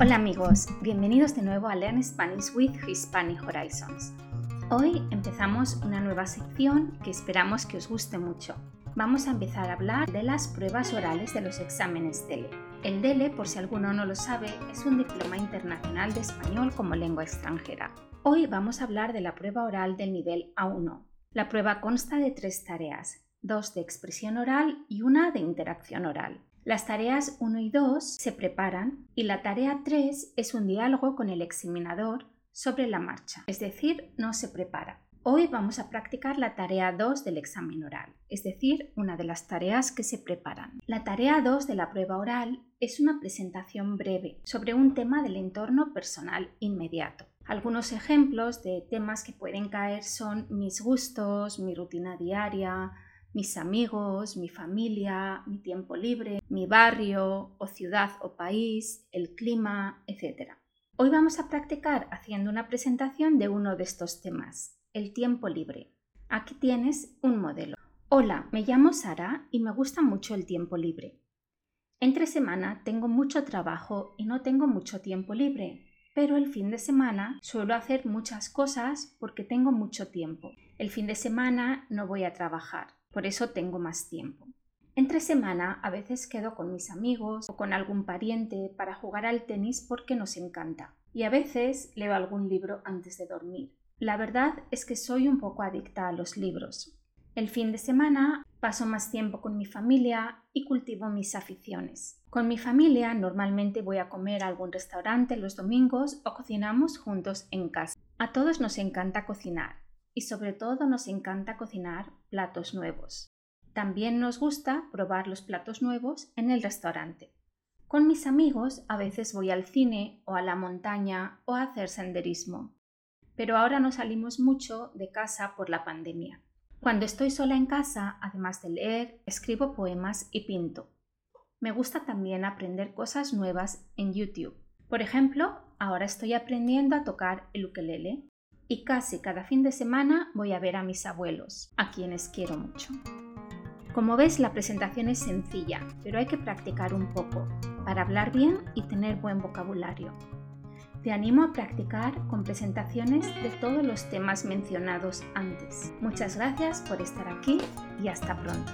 Hola amigos, bienvenidos de nuevo a Learn Spanish with Hispanic Horizons. Hoy empezamos una nueva sección que esperamos que os guste mucho. Vamos a empezar a hablar de las pruebas orales de los exámenes DELE. El DELE, por si alguno no lo sabe, es un diploma internacional de español como lengua extranjera. Hoy vamos a hablar de la prueba oral del nivel A1. La prueba consta de tres tareas, dos de expresión oral y una de interacción oral. Las tareas 1 y 2 se preparan y la tarea 3 es un diálogo con el examinador sobre la marcha, es decir, no se prepara. Hoy vamos a practicar la tarea 2 del examen oral, es decir, una de las tareas que se preparan. La tarea 2 de la prueba oral es una presentación breve sobre un tema del entorno personal inmediato. Algunos ejemplos de temas que pueden caer son mis gustos, mi rutina diaria, mis amigos, mi familia, mi tiempo libre, mi barrio o ciudad o país, el clima, etc. Hoy vamos a practicar haciendo una presentación de uno de estos temas, el tiempo libre. Aquí tienes un modelo. Hola, me llamo Sara y me gusta mucho el tiempo libre. Entre semana tengo mucho trabajo y no tengo mucho tiempo libre, pero el fin de semana suelo hacer muchas cosas porque tengo mucho tiempo. El fin de semana no voy a trabajar por eso tengo más tiempo. Entre semana a veces quedo con mis amigos o con algún pariente para jugar al tenis porque nos encanta. Y a veces leo algún libro antes de dormir. La verdad es que soy un poco adicta a los libros. El fin de semana paso más tiempo con mi familia y cultivo mis aficiones. Con mi familia normalmente voy a comer a algún restaurante los domingos o cocinamos juntos en casa. A todos nos encanta cocinar y sobre todo nos encanta cocinar platos nuevos. También nos gusta probar los platos nuevos en el restaurante. Con mis amigos a veces voy al cine o a la montaña o a hacer senderismo. Pero ahora no salimos mucho de casa por la pandemia. Cuando estoy sola en casa, además de leer, escribo poemas y pinto. Me gusta también aprender cosas nuevas en YouTube. Por ejemplo, ahora estoy aprendiendo a tocar el ukelele y casi cada fin de semana voy a ver a mis abuelos, a quienes quiero mucho. Como ves, la presentación es sencilla, pero hay que practicar un poco para hablar bien y tener buen vocabulario. Te animo a practicar con presentaciones de todos los temas mencionados antes. Muchas gracias por estar aquí y hasta pronto.